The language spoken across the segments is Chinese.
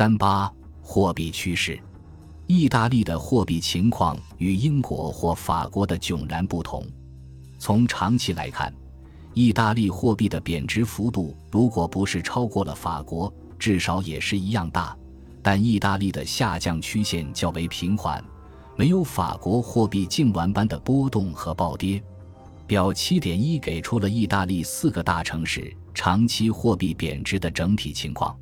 三八货币趋势，意大利的货币情况与英国或法国的迥然不同。从长期来看，意大利货币的贬值幅度如果不是超过了法国，至少也是一样大。但意大利的下降曲线较为平缓，没有法国货币痉挛般的波动和暴跌。表七点一给出了意大利四个大城市长期货币贬值的整体情况。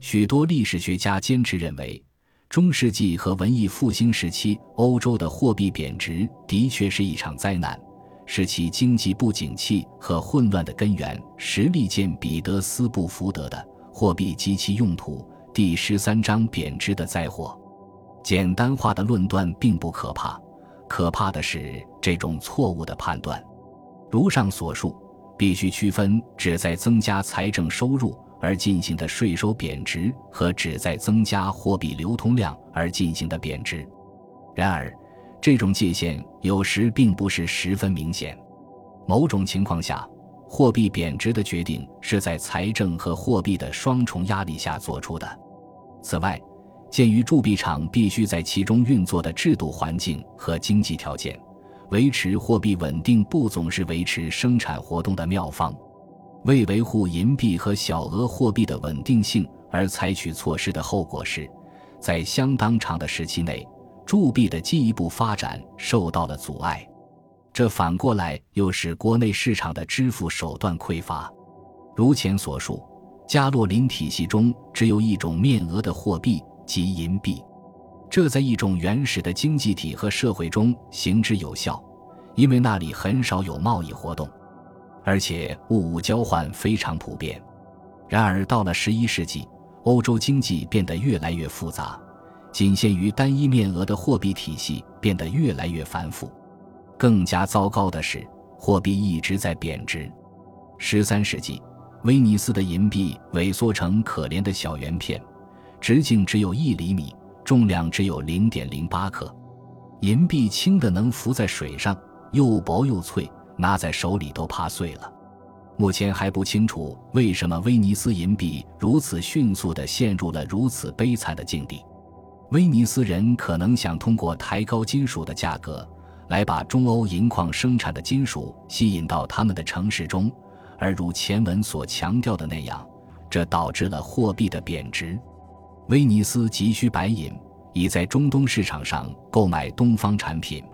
许多历史学家坚持认为，中世纪和文艺复兴时期欧洲的货币贬值的确是一场灾难，是其经济不景气和混乱的根源。实力见彼得斯布福德的《货币及其用途》第十三章贬值的灾祸。简单化的论断并不可怕，可怕的是这种错误的判断。如上所述，必须区分旨在增加财政收入而进行的税收贬值和旨在增加货币流通量而进行的贬值。然而，这种界限有时并不是十分明显。某种情况下，货币贬值的决定是在财政和货币的双重压力下做出的。此外，鉴于铸币厂必须在其中运作的制度环境和经济条件。维持货币稳定不总是维持生产活动的妙方。为维护银币和小额货币的稳定性而采取措施的后果是，在相当长的时期内，铸币的进一步发展受到了阻碍。这反过来又使国内市场的支付手段匮乏。如前所述，加洛林体系中只有一种面额的货币，即银币。这在一种原始的经济体和社会中行之有效，因为那里很少有贸易活动，而且物物交换非常普遍。然而，到了十一世纪，欧洲经济变得越来越复杂，仅限于单一面额的货币体系变得越来越繁复。更加糟糕的是，货币一直在贬值。十三世纪，威尼斯的银币萎缩成可怜的小圆片，直径只有一厘米。重量只有零点零八克，银币轻的能浮在水上，又薄又脆，拿在手里都怕碎了。目前还不清楚为什么威尼斯银币如此迅速地陷入了如此悲惨的境地。威尼斯人可能想通过抬高金属的价格，来把中欧银矿生产的金属吸引到他们的城市中，而如前文所强调的那样，这导致了货币的贬值。威尼斯急需白银，以在中东市场上购买东方产品。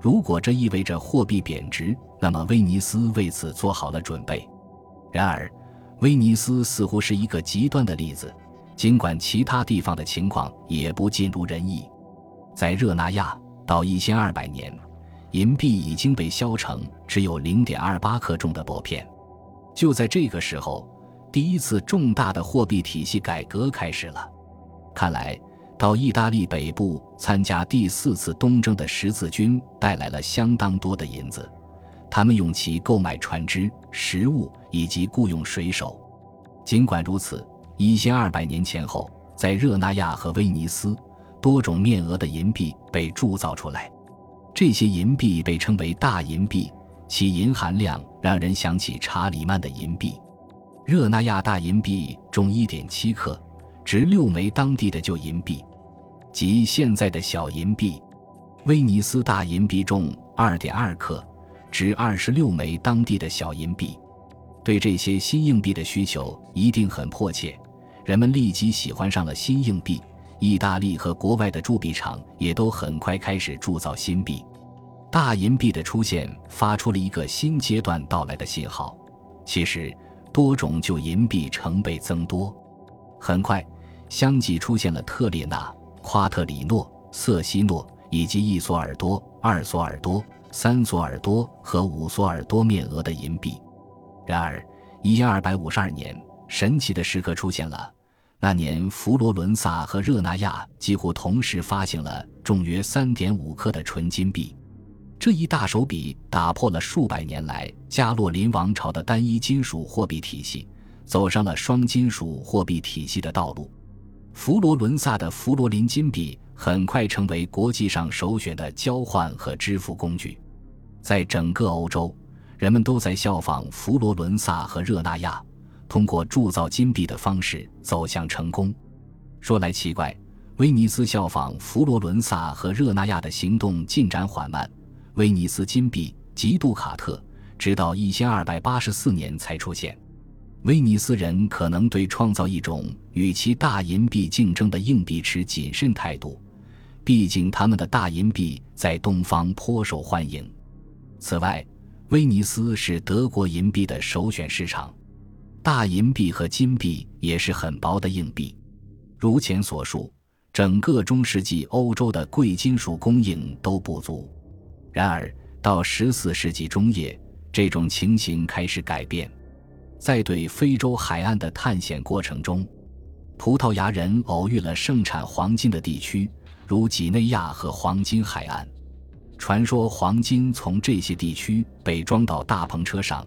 如果这意味着货币贬值，那么威尼斯为此做好了准备。然而，威尼斯似乎是一个极端的例子，尽管其他地方的情况也不尽如人意。在热那亚，到一千二百年，银币已经被削成只有零点二八克重的薄片。就在这个时候，第一次重大的货币体系改革开始了。看来，到意大利北部参加第四次东征的十字军带来了相当多的银子，他们用其购买船只、食物以及雇佣水手。尽管如此，一千二百年前后，在热那亚和威尼斯，多种面额的银币被铸造出来。这些银币被称为大银币，其银含量让人想起查理曼的银币。热那亚大银币重一点七克。值六枚当地的旧银币，即现在的小银币。威尼斯大银币重二点二克，值二十六枚当地的小银币。对这些新硬币的需求一定很迫切，人们立即喜欢上了新硬币。意大利和国外的铸币厂也都很快开始铸造新币。大银币的出现发出了一个新阶段到来的信号。其实，多种旧银币成倍增多，很快。相继出现了特列纳、夸特里诺、瑟西诺以及一索尔多、二索尔多、三索尔多和五索尔多面额的银币。然而，一千二百五十二年，神奇的时刻出现了。那年，佛罗伦萨和热那亚几乎同时发行了重约三点五克的纯金币。这一大手笔打破了数百年来加洛林王朝的单一金属货币体系，走上了双金属货币体系的道路。佛罗伦萨的佛罗林金币很快成为国际上首选的交换和支付工具，在整个欧洲，人们都在效仿佛罗伦萨和热那亚，通过铸造金币的方式走向成功。说来奇怪，威尼斯效仿佛罗伦萨和热那亚的行动进展缓慢。威尼斯金币及杜卡特，直到一千二百八十四年才出现。威尼斯人可能对创造一种与其大银币竞争的硬币持谨慎态度，毕竟他们的大银币在东方颇受欢迎。此外，威尼斯是德国银币的首选市场，大银币和金币也是很薄的硬币。如前所述，整个中世纪欧洲的贵金属供应都不足。然而，到十四世纪中叶，这种情形开始改变。在对非洲海岸的探险过程中，葡萄牙人偶遇了盛产黄金的地区，如几内亚和黄金海岸。传说黄金从这些地区被装到大篷车上，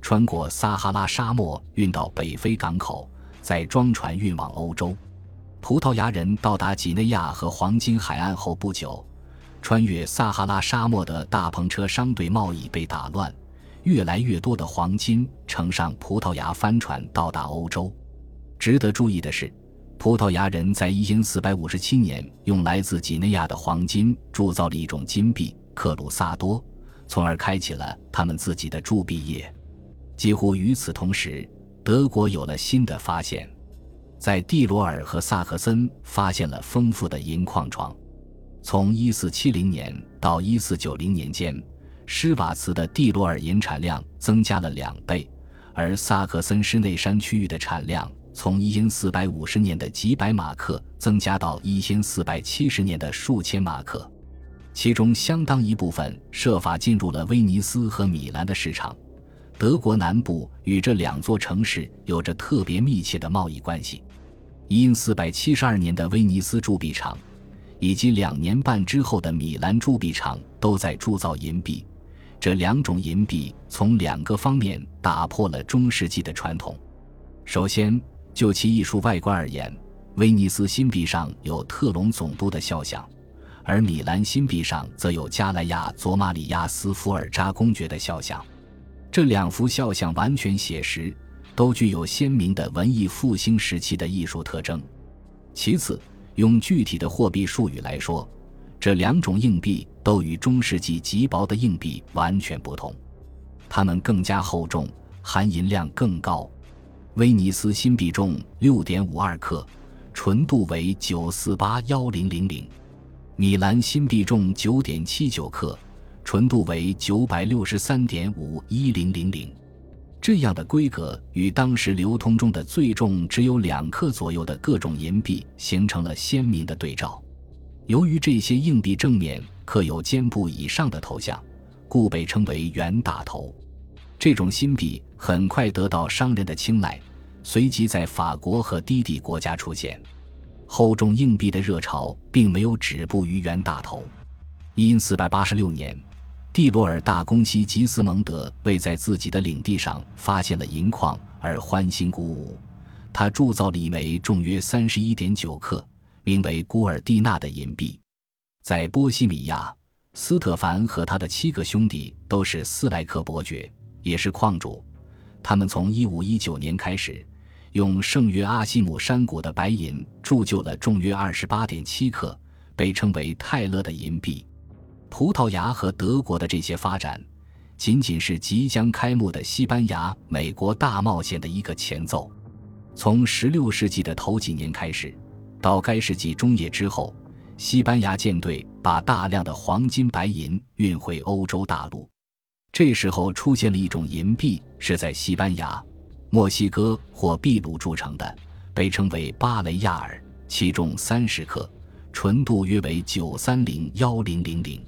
穿过撒哈拉沙漠运到北非港口，再装船运往欧洲。葡萄牙人到达几内亚和黄金海岸后不久，穿越撒哈拉沙漠的大篷车商队贸易被打乱。越来越多的黄金乘上葡萄牙帆船到达欧洲。值得注意的是，葡萄牙人在一四五七年用来自几内亚的黄金铸造了一种金币——克鲁萨多，从而开启了他们自己的铸币业。几乎与此同时，德国有了新的发现，在蒂罗尔和萨克森发现了丰富的银矿床。从一四七零年到一四九零年间。施瓦茨的蒂罗尔银产量增加了两倍，而萨克森施内山区域的产量从一千四百五十年的几百马克增加到一千四百七十年的数千马克，其中相当一部分设法进入了威尼斯和米兰的市场。德国南部与这两座城市有着特别密切的贸易关系。一四百七十二年的威尼斯铸币厂，以及两年半之后的米兰铸币厂都在铸造银币。这两种银币从两个方面打破了中世纪的传统。首先，就其艺术外观而言，威尼斯新币上有特隆总督的肖像，而米兰新币上则有加莱亚·佐马里亚斯·福尔扎公爵的肖像。这两幅肖像完全写实，都具有鲜明的文艺复兴时期的艺术特征。其次，用具体的货币术语来说，这两种硬币都与中世纪极薄的硬币完全不同，它们更加厚重，含银量更高。威尼斯新币重六点五二克，纯度为九四八幺零零零；米兰新币重九点七九克，纯度为九百六十三点五一零零零。这样的规格与当时流通中的最重只有两克左右的各种银币形成了鲜明的对照。由于这些硬币正面刻有肩部以上的头像，故被称为圆大头。这种新币很快得到商人的青睐，随即在法国和低地国家出现。厚重硬币的热潮并没有止步于圆大头。因四百八十六年，蒂罗尔大公西吉斯蒙德为在自己的领地上发现了银矿而欢欣鼓舞，他铸造了一枚重约三十一点九克。名为古尔蒂纳的银币，在波西米亚，斯特凡和他的七个兄弟都是斯莱克伯爵，也是矿主。他们从一五一九年开始，用圣约阿西姆山谷的白银铸就了重约二十八点七克，被称为泰勒的银币。葡萄牙和德国的这些发展，仅仅是即将开幕的西班牙美国大冒险的一个前奏。从十六世纪的头几年开始。到该世纪中叶之后，西班牙舰队把大量的黄金、白银运回欧洲大陆。这时候出现了一种银币，是在西班牙、墨西哥或秘鲁铸成的，被称为巴雷亚尔，其重三十克，纯度约为九三零幺零零零。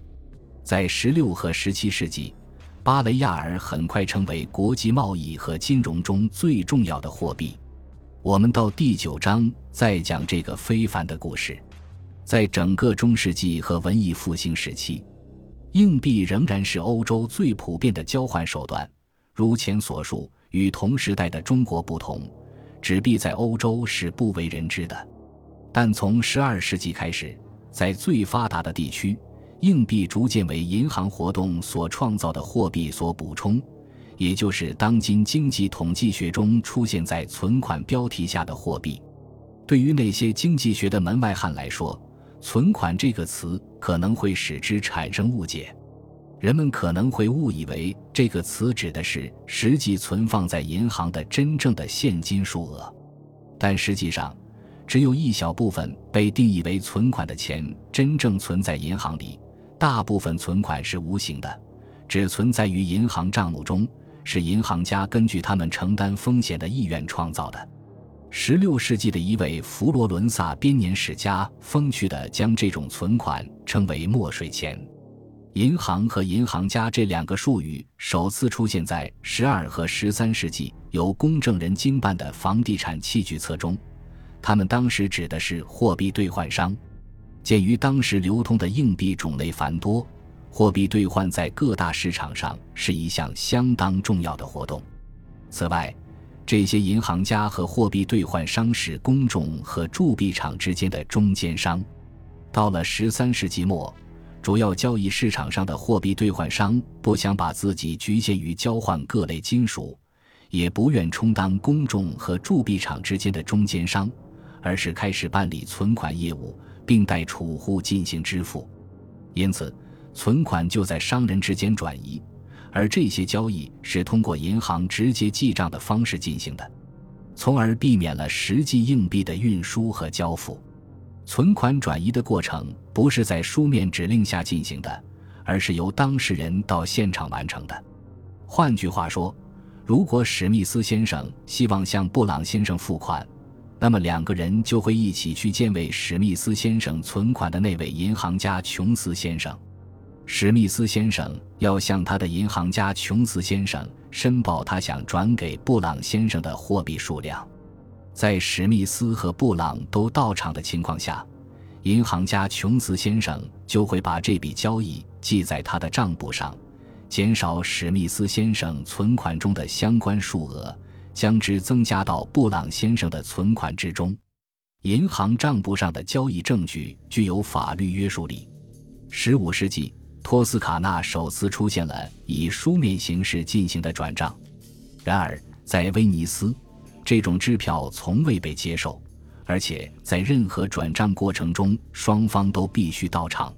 在十六和十七世纪，巴雷亚尔很快成为国际贸易和金融中最重要的货币。我们到第九章再讲这个非凡的故事。在整个中世纪和文艺复兴时期，硬币仍然是欧洲最普遍的交换手段。如前所述，与同时代的中国不同，纸币在欧洲是不为人知的。但从十二世纪开始，在最发达的地区，硬币逐渐为银行活动所创造的货币所补充。也就是当今经济统计学中出现在存款标题下的货币，对于那些经济学的门外汉来说，“存款”这个词可能会使之产生误解。人们可能会误以为这个词指的是实际存放在银行的真正的现金数额，但实际上，只有一小部分被定义为存款的钱真正存在银行里，大部分存款是无形的，只存在于银行账目中，是银行家根据他们承担风险的意愿创造的。十六世纪的一位佛罗伦萨编年史家风趣地将这种存款称为“墨水钱”。银行和银行家这两个术语首次出现在十二和十三世纪由公证人经办的房地产器具册中，他们当时指的是货币兑换商。鉴于当时流通的硬币种类繁多，货币兑换在各大市场上是一项相当重要的活动。此外，这些银行家和货币兑换商是公众和铸币厂之间的中间商。到了十三世纪末。主要交易市场上的货币兑换商不想把自己局限于交换各类金属，也不愿充当公众和铸币厂之间的中间商，而是开始办理存款业务，并代储户进行支付。因此，存款就在商人之间转移，而这些交易是通过银行直接记账的方式进行的，从而避免了实际硬币的运输和交付。存款转移的过程不是在书面指令下进行的，而是由当事人到现场完成的。换句话说，如果史密斯先生希望向布朗先生付款，那么两个人就会一起去见为史密斯先生存款的那位银行家琼斯先生。史密斯先生要向他的银行家琼斯先生申报他想转给布朗先生的货币数量。在史密斯和布朗都到场的情况下，银行家琼斯先生就会把这笔交易记在他的账簿上，减少史密斯先生存款中的相关数额，将之增加到布朗先生的存款之中。银行账簿上的交易证据具有法律约束力。十五世纪，托斯卡纳首次出现了以书面形式进行的转账，然而在威尼斯。这种支票从未被接受，而且在任何转账过程中，双方都必须到场。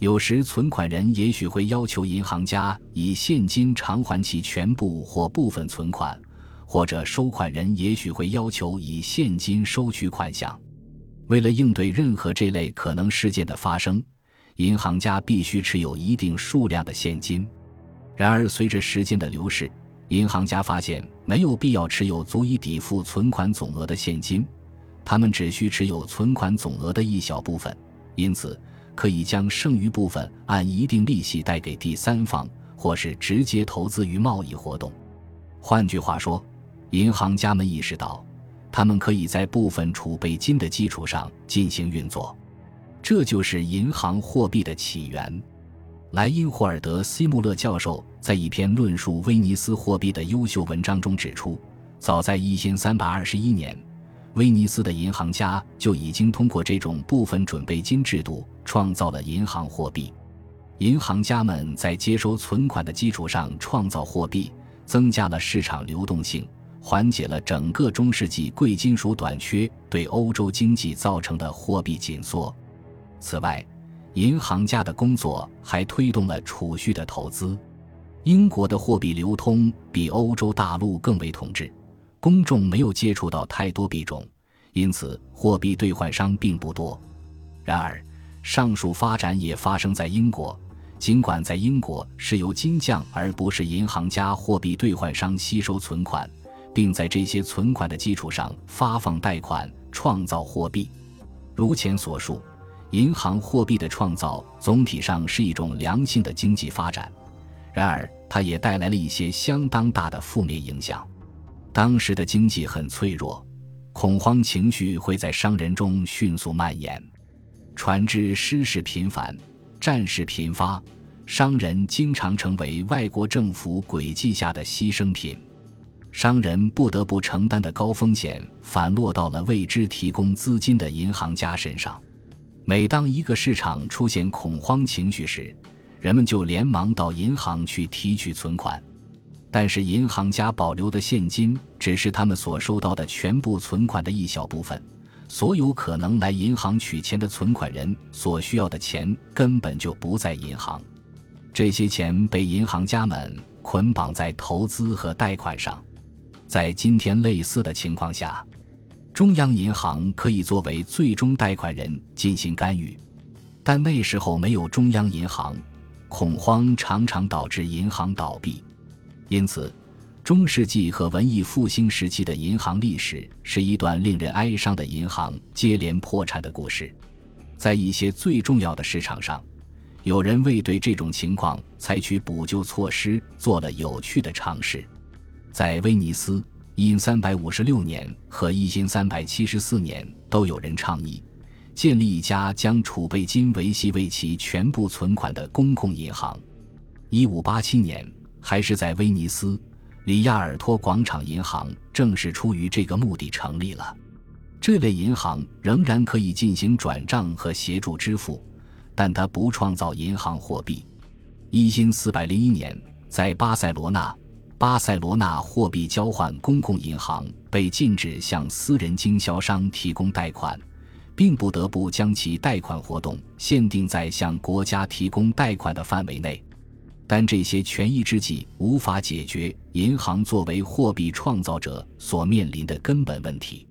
有时，存款人也许会要求银行家以现金偿还其全部或部分存款，或者收款人也许会要求以现金收取款项。为了应对任何这类可能事件的发生，银行家必须持有一定数量的现金。然而，随着时间的流逝，银行家发现没有必要持有足以抵付存款总额的现金，他们只需持有存款总额的一小部分，因此可以将剩余部分按一定利息贷给第三方，或是直接投资于贸易活动。换句话说，银行家们意识到，他们可以在部分储备金的基础上进行运作，这就是银行货币的起源。莱因霍尔德·西穆勒教授在一篇论述威尼斯货币的优秀文章中指出，早在一千三百二十一年，威尼斯的银行家就已经通过这种部分准备金制度创造了银行货币。银行家们在接收存款的基础上创造货币，增加了市场流动性，缓解了整个中世纪贵金属短缺对欧洲经济造成的货币紧缩。此外，银行家的工作还推动了储蓄的投资。英国的货币流通比欧洲大陆更为统治，公众没有接触到太多币种，因此货币兑换商并不多。然而，上述发展也发生在英国，尽管在英国是由金匠而不是银行家货币兑换商吸收存款，并在这些存款的基础上发放贷款，创造货币。如前所述。银行货币的创造总体上是一种良性的经济发展，然而它也带来了一些相当大的负面影响。当时的经济很脆弱，恐慌情绪会在商人中迅速蔓延，船只失事频繁，战事频发，商人经常成为外国政府诡计下的牺牲品。商人不得不承担的高风险反落到了为之提供资金的银行家身上。每当一个市场出现恐慌情绪时，人们就连忙到银行去提取存款，但是银行家保留的现金只是他们所收到的全部存款的一小部分，所有可能来银行取钱的存款人所需要的钱根本就不在银行，这些钱被银行家们捆绑在投资和贷款上。在今天类似的情况下，中央银行可以作为最终贷款人进行干预，但那时候没有中央银行，恐慌常常导致银行倒闭，因此。中世纪和文艺复兴时期的银行历史是一段令人哀伤的银行接连破产的故事。在一些最重要的市场上，有人为对这种情况采取补救措施做了有趣的尝试。在威尼斯，因三百五十六年和一因三百七十四年都有人倡议建立一家将储备金维系为其全部存款的公共银行。一五八七年，还是在威尼斯。里亚尔托广场银行正是出于这个目的成立了。这类银行仍然可以进行转账和协助支付，但它不创造银行货币。一四百零一年，在巴塞罗那，巴塞罗那货币交换公共银行被禁止向私人经销商提供贷款，并不得不将其贷款活动限定在向国家提供贷款的范围内。但这些权宜之计无法解决银行作为货币创造者所面临的根本问题。